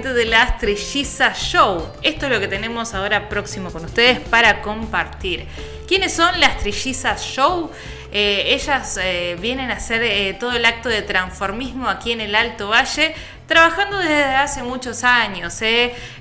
desde las Trillizas Show. Esto es lo que tenemos ahora próximo con ustedes para compartir. ¿Quiénes son las Trillizas Show? Eh, ellas eh, vienen a hacer eh, todo el acto de transformismo aquí en el Alto Valle, trabajando desde hace muchos años.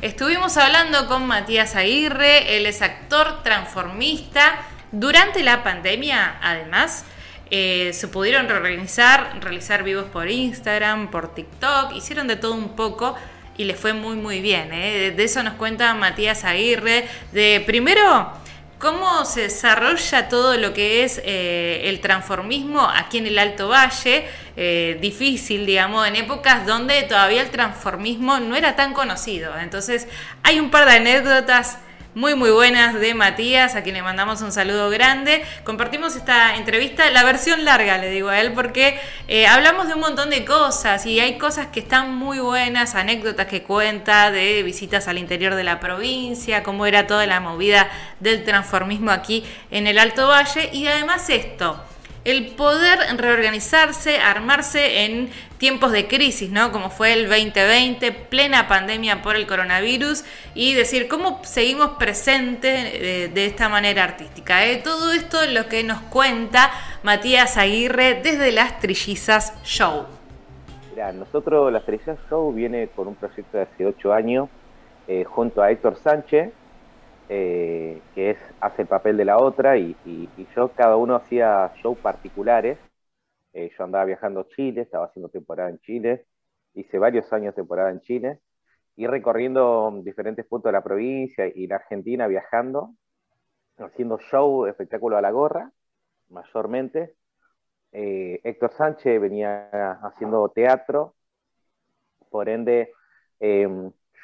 Estuvimos hablando con Matías Aguirre, él es actor transformista. Durante la pandemia, además, se pudieron reorganizar, realizar vivos por Instagram, por TikTok, hicieron de todo un poco y les fue muy muy bien. De eso nos cuenta Matías Aguirre, de primero cómo se desarrolla todo lo que es eh, el transformismo aquí en el Alto Valle, eh, difícil, digamos, en épocas donde todavía el transformismo no era tan conocido. Entonces, hay un par de anécdotas muy muy buenas de Matías, a quien le mandamos un saludo grande. Compartimos esta entrevista, la versión larga le digo a él, porque eh, hablamos de un montón de cosas y hay cosas que están muy buenas, anécdotas que cuenta de visitas al interior de la provincia, cómo era toda la movida del transformismo aquí en el Alto Valle y además esto el poder reorganizarse, armarse en tiempos de crisis, ¿no? Como fue el 2020, plena pandemia por el coronavirus, y decir cómo seguimos presentes de, esta manera artística. ¿eh? Todo esto es lo que nos cuenta Matías Aguirre desde Las Trillizas Show. Mira, nosotros Las Trillizas Show viene con un proyecto de hace ocho años eh, junto a Héctor Sánchez, eh, que es, hace el papel de la otra, y, yo, cada uno hacía shows particulares. Eh, yo andaba viajando a Chile, estaba haciendo temporada en Chile, hice varios años temporada en Chile, y recorriendo diferentes puntos de la provincia y la Argentina viajando, haciendo show, espectáculo a la gorra, mayormente. Eh, Héctor Sánchez venía haciendo teatro, por ende,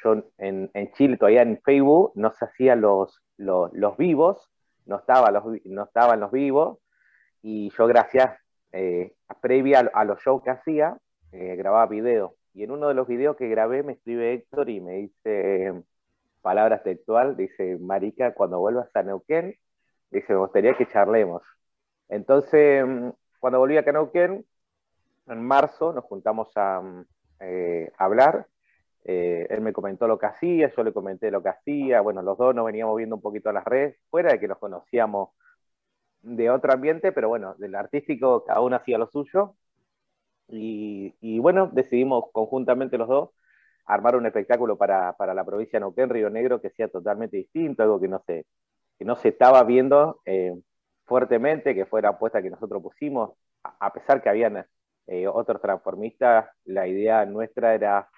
yo en, Chile todavía en Facebook no se hacían los, los, vivos, no, estaba los, no estaban los vivos, y yo gracias, eh, previa a, los shows que hacía, eh, grababa videos. Y en uno de los videos que grabé me escribe Héctor y me dice palabras textual, dice, Marica, cuando vuelvas a Neuquén, dice, me gustaría que charlemos. Entonces, cuando volví a Neuquén, en marzo nos juntamos a, eh, a hablar eh, él me comentó lo que hacía, yo le comenté lo que hacía, bueno, los dos nos veníamos viendo un poquito a las redes, fuera de que nos conocíamos de otro ambiente, pero bueno, del artístico cada uno hacía lo suyo. Y, bueno, decidimos conjuntamente los dos armar un espectáculo para, la provincia de Neuquén, Río Negro, que sea totalmente distinto, algo que no se, que no se estaba viendo eh, fuertemente, que fue la apuesta que nosotros pusimos, a, pesar que habían eh, otros transformistas, la idea nuestra era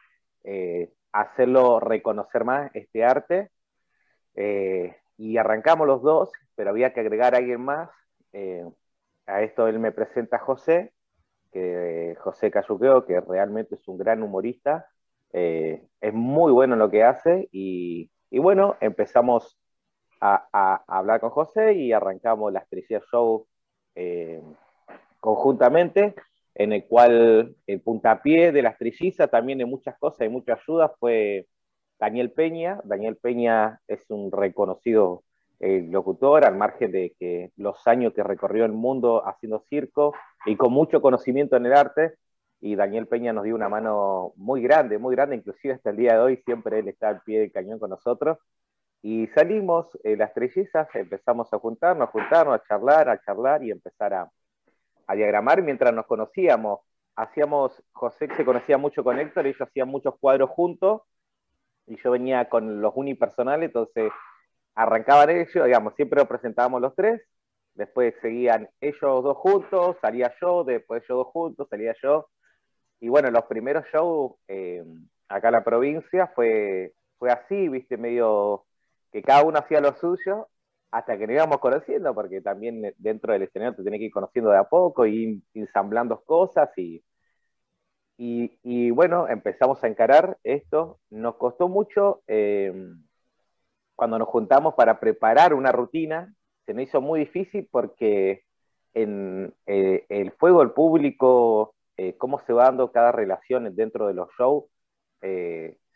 eh, hacerlo reconocer más este arte. Eh, y arrancamos los dos, pero había que agregar a alguien más. Eh, a esto él me presenta a José, que José Cayuqueo, que realmente es un gran humorista, es muy bueno en lo que hace y, bueno, empezamos a, hablar con José y arrancamos la Estrella Show conjuntamente en el cual el puntapié de las trillizas también de muchas cosas y mucha ayuda fue Daniel Peña. Daniel Peña es un reconocido eh, locutor, al margen de que los años que recorrió el mundo haciendo circo y con mucho conocimiento en el arte. Y Daniel Peña nos dio una mano muy grande, muy grande, inclusive hasta el día de hoy siempre él está al pie del cañón con nosotros. Y salimos, eh, las trillizas, empezamos a juntarnos, a juntarnos, a charlar, a charlar y empezar a, a diagramar mientras nos conocíamos. Hacíamos, José se conocía mucho con Héctor, ellos hacían muchos cuadros juntos y yo venía con los unipersonales, entonces arrancaban ellos, digamos, siempre lo presentábamos los tres, después seguían ellos dos juntos, salía yo, después ellos dos juntos, salía yo. Y bueno, los primeros shows eh, acá en la provincia fue, fue así, viste, medio que cada uno hacía lo suyo hasta que nos íbamos conociendo, porque también dentro del escenario te tenés que ir conociendo de a poco y ensamblando cosas y, y, bueno, empezamos a encarar esto. Nos costó mucho eh, cuando nos juntamos para preparar una rutina, se nos hizo muy difícil porque en eh, el fuego del público, eh, cómo se va dando cada relación dentro de los shows,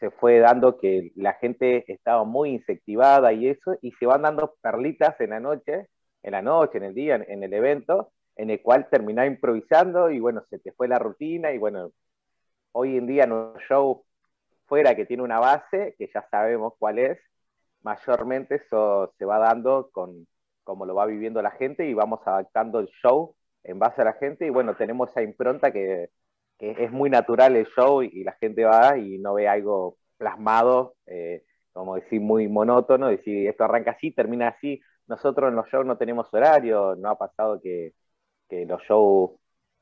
se fue dando que la gente estaba muy insectivada y eso, y se van dando perlitas en la noche, en la noche, en el día, en, el evento, en el cual terminás improvisando y bueno, se te fue la rutina y bueno, hoy en día nuestro show fuera que tiene una base, que ya sabemos cuál es, mayormente eso se va dando con como lo va viviendo la gente y vamos adaptando el show en base a la gente y bueno, tenemos esa impronta que, es muy natural el show y, la gente va y no ve algo plasmado, eh, como decir, muy monótono, decir, esto arranca así, termina así. Nosotros en los shows no tenemos horario, no ha pasado que, que los shows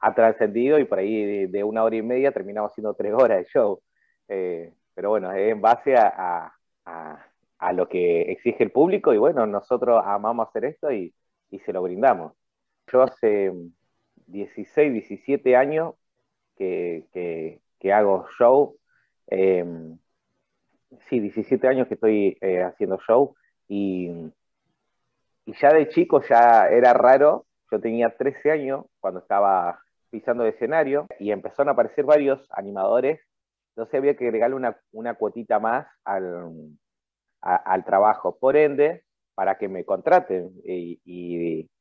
ha trascendido y por ahí de, una hora y media terminamos haciendo tres horas de show. Eh, pero bueno, es en base a, a, lo que exige el público y bueno, nosotros amamos hacer esto y, y se lo brindamos. Yo hace 16, 17 años que, que, hago show. Em, sí, 17 años que estoy eh, haciendo show y, y ya de chico ya era raro. Yo tenía 13 años cuando estaba pisando el escenario y empezaron a aparecer varios animadores. Entonces había que agregarle una, una cuotita más al, al trabajo. Por ende, para que me contraten. Y,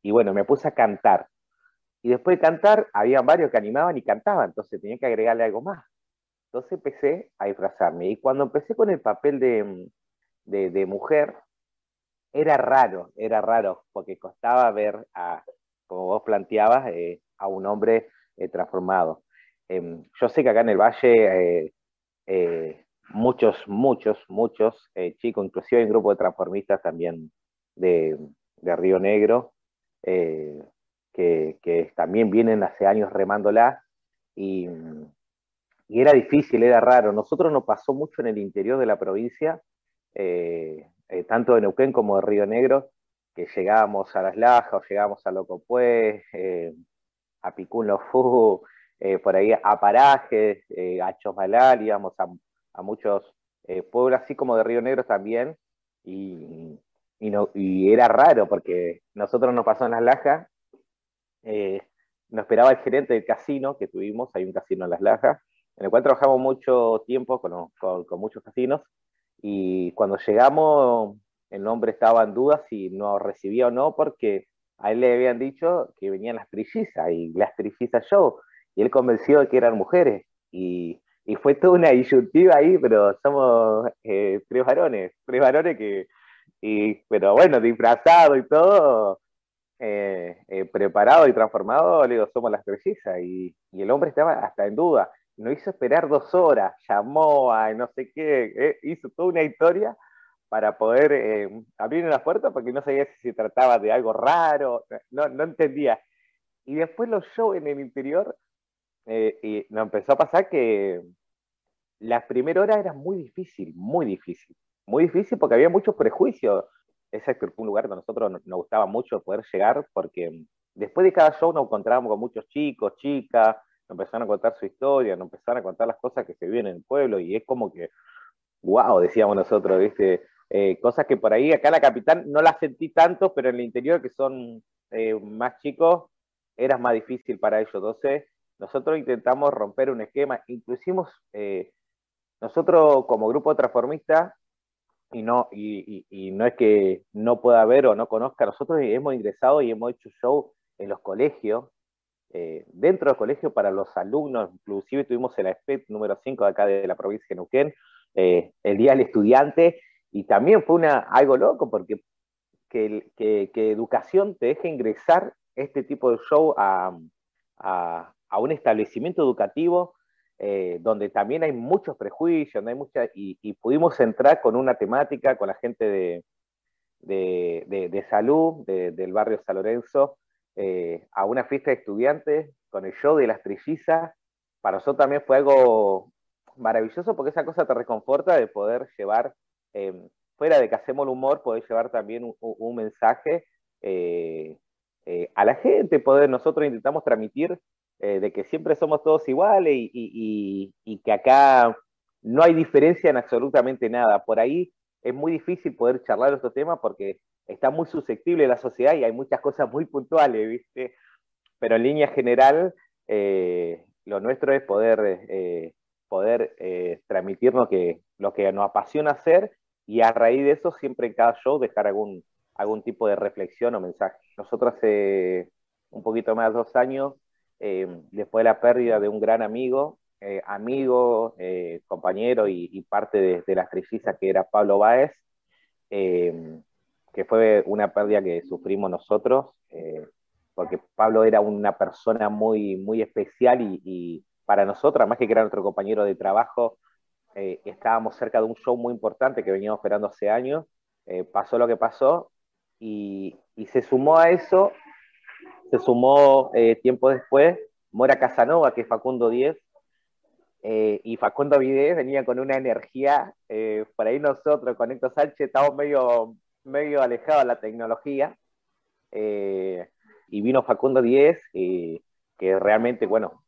y, bueno, me puse a cantar. Y después de cantar, había varios que animaban y cantaban, entonces tenía que agregarle algo más. Entonces empecé a disfrazarme. Y cuando empecé con el papel de, de, mujer, era raro, era raro, porque costaba ver, a, como vos planteabas, eh, a un hombre eh, transformado. Em, yo sé que acá en el Valle eh, muchos, muchos, muchos chicos, inclusive hay un grupo de transformistas también de, de Río Negro, que, también vienen hace años remándola y, y, era difícil, era raro. Nosotros nos pasó mucho en el interior de la provincia, eh, eh, tanto de Neuquén como de Río Negro, que llegábamos a Las Lajas o llegábamos a Locopué, eh, a Picún Lofú, por ahí a Parajes, a Chosmalal, íbamos a, muchos pueblos, así como de Río Negro también, y, y era raro porque nosotros nos pasó en Las Lajas eh, nos esperaba el gerente del casino que tuvimos, hay un casino en Las Lajas, en el cual trabajamos mucho tiempo con, con, muchos casinos, y cuando llegamos el nombre estaba en duda si nos recibía o no, porque a él le habían dicho que venían las trillizas, y las trillizas yo, y él convenció de que eran mujeres, y, y fue toda una disyuntiva ahí, pero somos eh, tres varones, tres varones que, y, pero bueno, disfrazado y todo, eh, eh, preparado y transformado, le digo, somos las trellizas. Y, y, el hombre estaba hasta en duda. Nos hizo esperar dos horas, llamó a no sé qué, eh, hizo toda una historia para poder abrir las puertas porque no sabía si se trataba de algo raro, no, no entendía. Y después los shows en el interior, y nos empezó a pasar que las primeras horas era muy difícil, muy difícil. Muy difícil porque había muchos prejuicios ese fue un lugar donde nosotros nos gustaba mucho poder llegar porque después de cada show nos encontrábamos con muchos chicos, chicas, nos empezaron a contar su historia, nos empezaron a contar las cosas que se viven en el pueblo y es como que, wow, decíamos nosotros, ¿viste? Eh, cosas que por ahí acá en la capital no las sentí tanto, pero en el interior que son eh, más chicos, era más difícil para ellos. Entonces, nosotros intentamos romper un esquema, inclusimos, eh, nosotros como grupo transformista y no, y, no es que no pueda ver o no conozca, nosotros hemos ingresado y hemos hecho show en los colegios, eh, dentro de los colegios para los alumnos, inclusive tuvimos el ASPET número 5 de acá de la provincia de Neuquén, eh, el Día del Estudiante, y también fue una, algo loco porque que, educación te deje ingresar este tipo de show a, a un establecimiento educativo eh, donde también hay muchos prejuicios, hay mucha, y, pudimos entrar con una temática con la gente de, de, salud del barrio San Lorenzo eh, a una fiesta de estudiantes con el show de las trillizas. Para nosotros también fue algo maravilloso porque esa cosa te reconforta de poder llevar, em, fuera de que hacemos el humor, poder llevar también un, mensaje eh, a la gente, poder nosotros intentamos transmitir eh, de que siempre somos todos iguales y, que acá no hay diferencia en absolutamente nada. Por ahí es muy difícil poder charlar estos temas porque está muy susceptible la sociedad y hay muchas cosas muy puntuales, ¿viste? Pero en línea general, eh, lo nuestro es poder, eh, poder transmitirnos que, lo que nos apasiona hacer y a raíz de eso siempre en cada show dejar algún, algún tipo de reflexión o mensaje. Nosotros hace un poquito más de dos años eh, después de la pérdida de un gran amigo, eh, amigo, eh, compañero y, parte de, de, las trillizas que era Pablo Báez, que fue una pérdida que sufrimos nosotros, porque Pablo era una persona muy, muy especial y, para nosotros, más que era nuestro compañero de trabajo, estábamos cerca de un show muy importante que veníamos esperando hace años, pasó lo que pasó y se sumó a eso se sumó eh, tiempo después Mora Casanova, que es Facundo 10, eh, y Facundo Videz venía con una energía, eh, por ahí nosotros con Héctor Sánchez estamos medio, medio alejados de la tecnología, y vino Facundo 10, que realmente, bueno,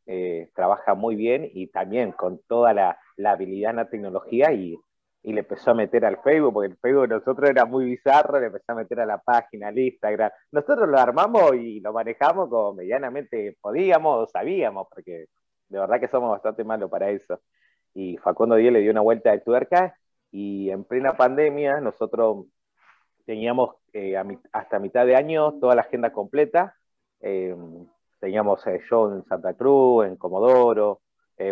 trabaja muy bien y también con toda la, la habilidad en la tecnología y y le empezó a meter al Facebook, porque el Facebook de nosotros era muy bizarro, le empezó a meter a la página, al Instagram. Nosotros lo armamos y lo manejamos como medianamente podíamos o sabíamos, porque de verdad que somos bastante malos para eso. Y Facundo Díaz le dio una vuelta de tuerca y en plena pandemia nosotros teníamos eh, hasta mitad de año toda la agenda completa. Eh, teníamos eh, show en Santa Cruz, en Comodoro,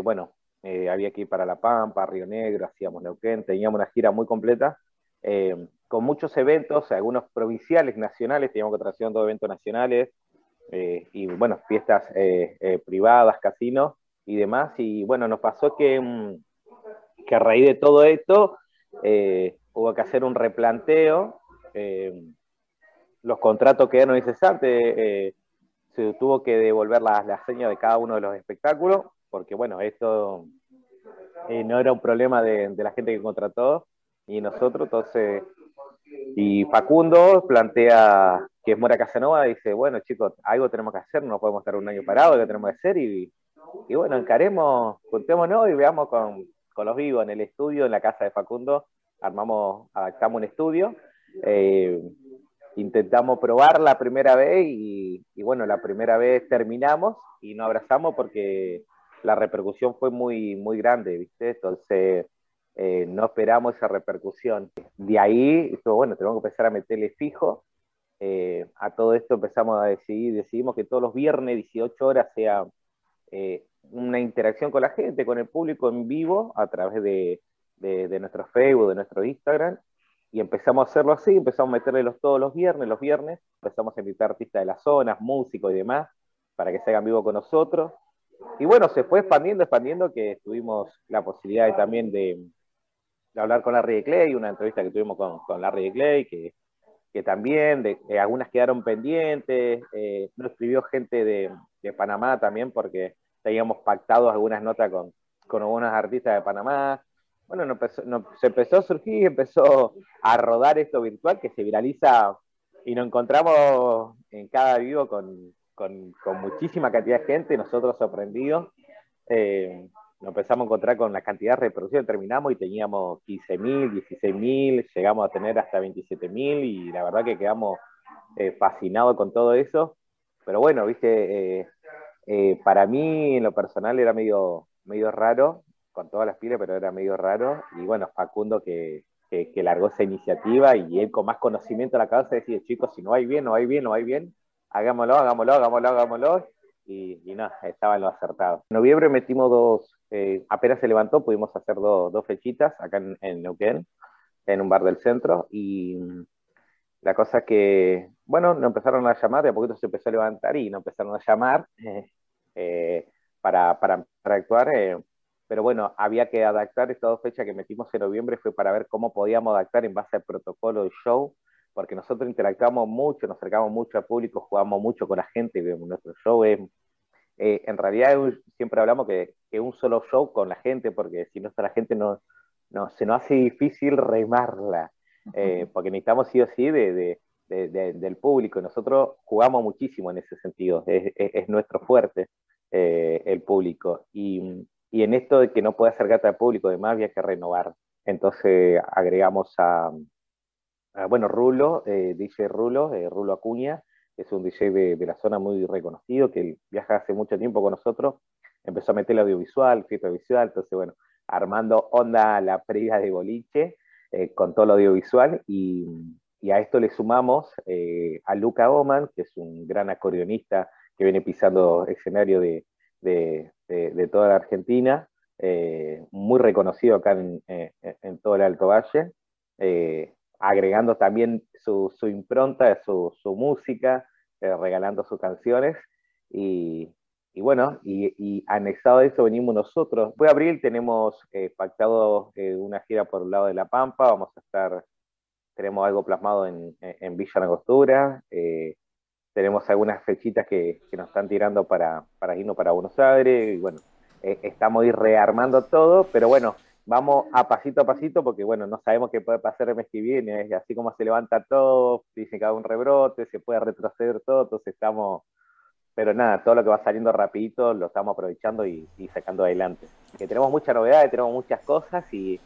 bueno, eh, había que ir para La Pampa, Río Negro, hacíamos Neuquén, teníamos una gira muy completa, eh, con muchos eventos, algunos provinciales, nacionales, teníamos que traer dos eventos nacionales, eh, y bueno, fiestas privadas, casinos y demás, y bueno, nos pasó que, mm, que a raíz de todo esto hubo que hacer un replanteo, los contratos quedaron incesantes, se tuvo que devolver la, la seña de cada uno de los espectáculos, porque bueno, esto eh, no era un problema de, la gente que contrató y nosotros, entonces, y Facundo plantea que es Mora Casanova, dice, bueno chicos, algo tenemos que hacer, no podemos estar un año parado, algo tenemos que hacer y, y bueno, encaremos, juntémonos y veamos con, con, los vivos en el estudio, en la casa de Facundo, armamos, adaptamos un estudio, eh, intentamos probar la primera vez y, y, bueno, la primera vez terminamos y nos abrazamos porque la repercusión fue muy, muy grande, ¿viste? Entonces, eh, no esperamos esa repercusión. De ahí, bueno, tenemos que empezar a meterle fijo. Eh, a todo esto empezamos a decidir, decidimos que todos los viernes, 18 horas, sea eh, una interacción con la gente, con el público en vivo, a través de, de, nuestro Facebook, de nuestro Instagram. Y empezamos a hacerlo así, empezamos a meterle los, todos los viernes, los viernes, empezamos a invitar artistas de las zonas, músicos y demás, para que se hagan vivo con nosotros y bueno, se fue expandiendo, expandiendo, que tuvimos la posibilidad también de, hablar con Larry de Clay, una entrevista que tuvimos con, con Larry de Clay, que, que también, de, algunas quedaron pendientes, eh, nos escribió gente de, de, Panamá también, porque teníamos pactado algunas notas con, con algunos artistas de Panamá. Bueno, se empezó a surgir, empezó a rodar esto virtual que se viraliza y nos encontramos en cada vivo con, con, muchísima cantidad de gente, nosotros sorprendidos. Eh, nos empezamos a encontrar con la cantidad de reproducción, terminamos y teníamos 15.000, 16.000, llegamos a tener hasta 27.000 y la verdad que quedamos eh, fascinados con todo eso. Pero bueno, viste, eh, para mí en lo personal era medio, medio raro, con todas las pilas, pero era medio raro. Y bueno, Facundo que, que, que largó esa iniciativa y él con más conocimiento a la cabeza decía, chicos, si no hay bien, no hay bien, no hay bien, hagámoslo, hagámoslo, hagámoslo, hagámoslo. Y, y no, estaba en lo acertado. En noviembre metimos dos, eh, apenas se levantó, pudimos hacer dos, dos fechitas acá en, en, Neuquén, en un bar del centro. Y la cosa es que, bueno, nos empezaron a llamar, de a poquito se empezó a levantar y nos empezaron a llamar eh, para, para, para, actuar. Eh, pero bueno, había que adaptar estas dos fechas que metimos en noviembre, fue para ver cómo podíamos adaptar en base al protocolo del show porque nosotros interactuamos mucho, nos acercamos mucho al público, jugamos mucho con la gente, nuestro show es, eh, en realidad siempre hablamos que es un solo show con la gente, porque si no está la gente no, no, se nos hace difícil remarla, eh, porque necesitamos sí o sí de, de, del público, nosotros jugamos muchísimo en ese sentido, es, es, nuestro fuerte eh, el público, y, y, en esto de que no puede acercarte al público, además había que renovar, entonces agregamos a Ah, bueno, Rulo, eh, DJ Rulo, eh, Rulo Acuña, es un DJ de, la zona muy reconocido, que viaja hace mucho tiempo con nosotros, empezó a meter el audiovisual, fiesta visual, entonces bueno, armando onda la previa de boliche eh, con todo el audiovisual y, a esto le sumamos a Luca Oman, que es un gran acordeonista que viene pisando escenario de, toda la Argentina, muy reconocido acá en, todo el Alto Valle, agregando también su, impronta, su, su música, regalando sus canciones. Y, y bueno, y, anexado a eso venimos nosotros. Fue abril tenemos eh, pactado eh, una gira por el lado de La Pampa, vamos a estar, tenemos algo plasmado en, en Villa Angostura, eh, tenemos algunas fechitas que, que, nos están tirando para, para irnos para Buenos Aires, y bueno, estamos ir rearmando todo, pero bueno, vamos a pasito a pasito porque bueno, no sabemos qué puede pasar el mes que viene, así como se levanta todo, dice que haga un rebrote, se puede retroceder todo, entonces estamos pero nada, todo lo que va saliendo rapidito lo estamos aprovechando y, sacando adelante. Que tenemos muchas novedades, tenemos muchas cosas y,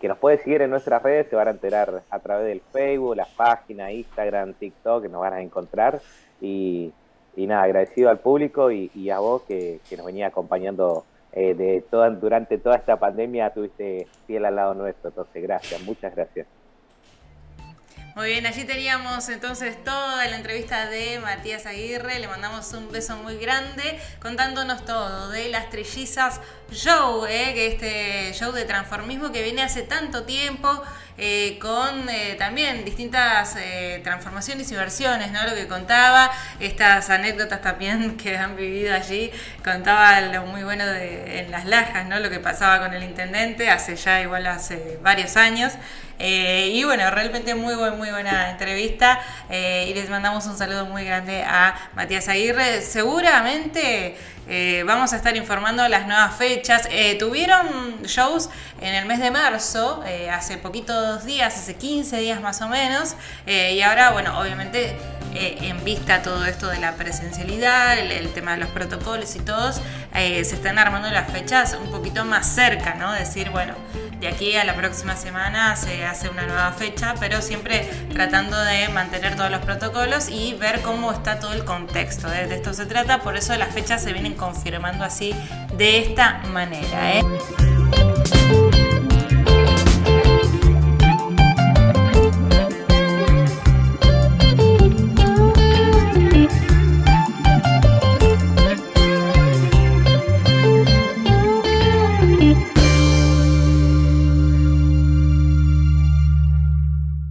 que nos puede seguir en nuestras redes, se van a enterar a través del Facebook, las páginas, Instagram, TikTok, que nos van a encontrar. Y, nada, agradecido al público y, a vos que, nos venía acompañando eh, de toda, durante toda esta pandemia, tuviste fiel al lado nuestro. Entonces, gracias, muchas gracias. Muy bien, allí teníamos entonces toda la entrevista de Matías Aguirre. Le mandamos un beso muy grande contándonos todo de las trillizas Show, eh, que este show de transformismo que viene hace tanto tiempo. Eh, con eh, también distintas transformaciones y versiones, ¿no? Lo que contaba, estas anécdotas también que han vivido allí, contaba lo muy bueno de, en las lajas, ¿no? Lo que pasaba con el intendente hace ya igual hace varios años. Eh, y bueno, realmente muy, muy buena entrevista eh, y les mandamos un saludo muy grande a Matías Aguirre. Seguramente eh, vamos a estar informando las nuevas fechas. tuvieron shows en el mes de marzo, hace poquitos días, hace 15 días más o menos, y ahora, bueno, obviamente... en vista todo esto de la presencialidad, el, tema de los protocolos y todos, se están armando las fechas un poquito más cerca, ¿no? Decir, bueno, de aquí a la próxima semana se hace una nueva fecha, pero siempre tratando de mantener todos los protocolos y ver cómo está todo el contexto. ¿eh? De esto se trata, por eso las fechas se vienen confirmando así de esta manera. ¿eh?